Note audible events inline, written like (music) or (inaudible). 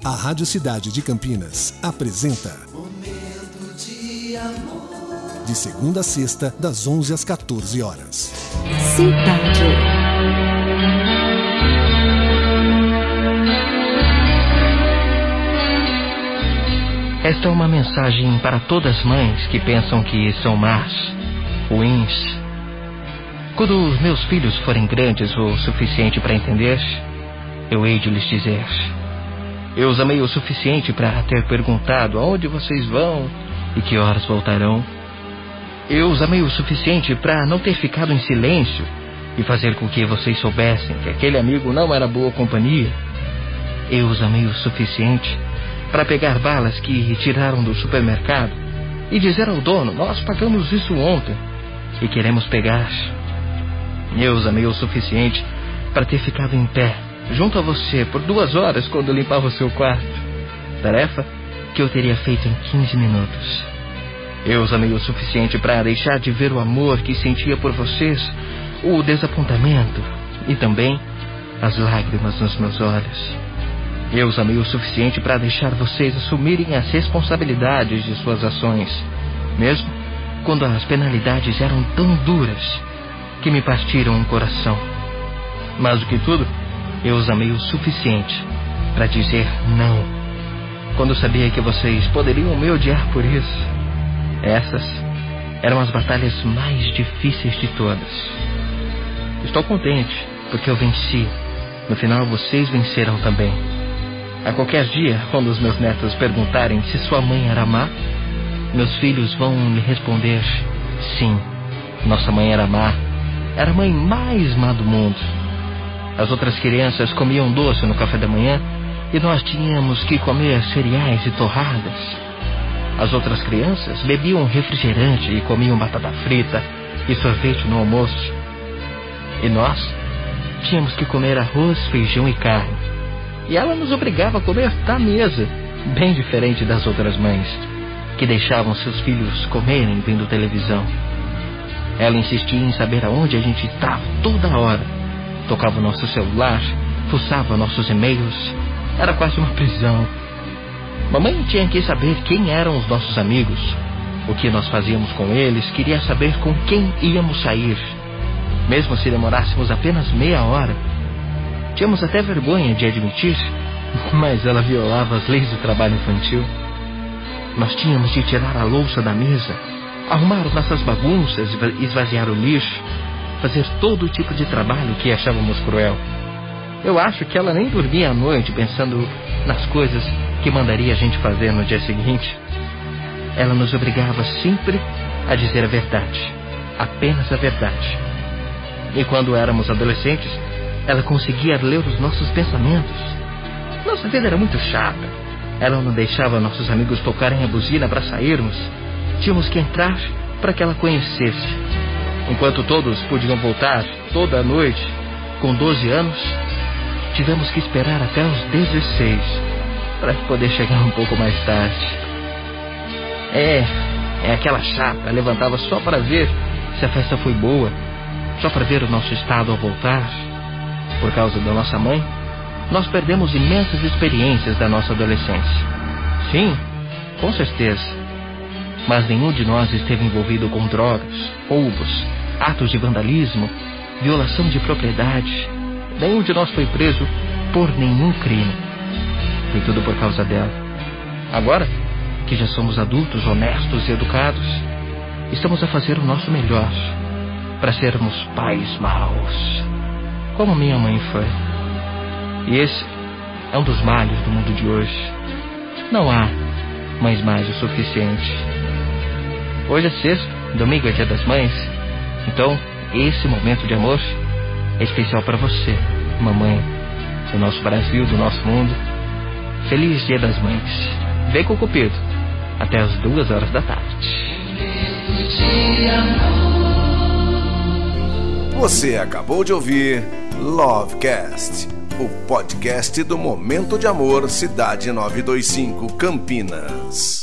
A Rádio Cidade de Campinas apresenta Momento de amor. De segunda a sexta, das 11 às 14 horas. Cidade. Esta é uma mensagem para todas as mães que pensam que são más, ruins. Quando os meus filhos forem grandes o suficiente para entender, eu hei de lhes dizer: Eu os amei o suficiente para ter perguntado aonde vocês vão e que horas voltarão. Eu os amei o suficiente para não ter ficado em silêncio e fazer com que vocês soubessem que aquele amigo não era boa companhia. Eu os amei o suficiente para pegar balas que tiraram do supermercado e dizer ao dono: Nós pagamos isso ontem e queremos pegar. Eu os amei o suficiente para ter ficado em pé junto a você por duas horas quando limpava o seu quarto. Tarefa que eu teria feito em 15 minutos. Eu os amei o suficiente para deixar de ver o amor que sentia por vocês, o desapontamento e também as lágrimas nos meus olhos. Eu os amei o suficiente para deixar vocês assumirem as responsabilidades de suas ações, mesmo quando as penalidades eram tão duras que me partiram o coração. Mais do que tudo, eu os amei o suficiente para dizer não. Quando sabia que vocês poderiam me odiar por isso. Essas eram as batalhas mais difíceis de todas. Estou contente porque eu venci. No final, vocês venceram também. A qualquer dia, quando os meus netos perguntarem se sua mãe era má, meus filhos vão lhe responder: sim, nossa mãe era má. Era a mãe mais má do mundo. As outras crianças comiam doce no café da manhã e nós tínhamos que comer cereais e torradas. As outras crianças bebiam refrigerante e comiam batata frita e sorvete no almoço. E nós tínhamos que comer arroz, feijão e carne. E ela nos obrigava a comer da mesa, bem diferente das outras mães, que deixavam seus filhos comerem vendo televisão. Ela insistia em saber aonde a gente estava toda hora. Tocava o nosso celular, fuçava nossos e-mails. Era quase uma prisão. Mamãe tinha que saber quem eram os nossos amigos, o que nós fazíamos com eles, queria saber com quem íamos sair. Mesmo se demorássemos apenas meia hora. Tínhamos até vergonha de admitir, (laughs) mas ela violava as leis do trabalho infantil. Nós tínhamos de tirar a louça da mesa, arrumar nossas bagunças, esvaziar o lixo, fazer todo tipo de trabalho que achávamos cruel. Eu acho que ela nem dormia à noite pensando nas coisas que mandaria a gente fazer no dia seguinte. Ela nos obrigava sempre a dizer a verdade, apenas a verdade. E quando éramos adolescentes, ela conseguia ler os nossos pensamentos. Nossa vida era muito chata. Ela não deixava nossos amigos tocarem a buzina para sairmos. Tínhamos que entrar para que ela conhecesse. Enquanto todos podiam voltar toda noite, com 12 anos, tivemos que esperar até os 16 para poder chegar um pouco mais tarde. É, é aquela chata, levantava só para ver se a festa foi boa, só para ver o nosso estado ao voltar. Por causa da nossa mãe, nós perdemos imensas experiências da nossa adolescência. Sim, com certeza. Mas nenhum de nós esteve envolvido com drogas, roubos, atos de vandalismo, violação de propriedade. Nenhum de nós foi preso por nenhum crime. Foi tudo por causa dela. Agora, que já somos adultos, honestos e educados, estamos a fazer o nosso melhor para sermos pais maus, como minha mãe foi. E esse é um dos males do mundo de hoje. Não há mães mais o suficiente. Hoje é sexta, domingo é dia das mães, então esse momento de amor é especial para você, mamãe, do nosso Brasil, do nosso mundo. Feliz Dia das Mães. Vem com o Cupido. Até as duas horas da tarde. Você acabou de ouvir Lovecast, o podcast do Momento de Amor Cidade 925 Campinas.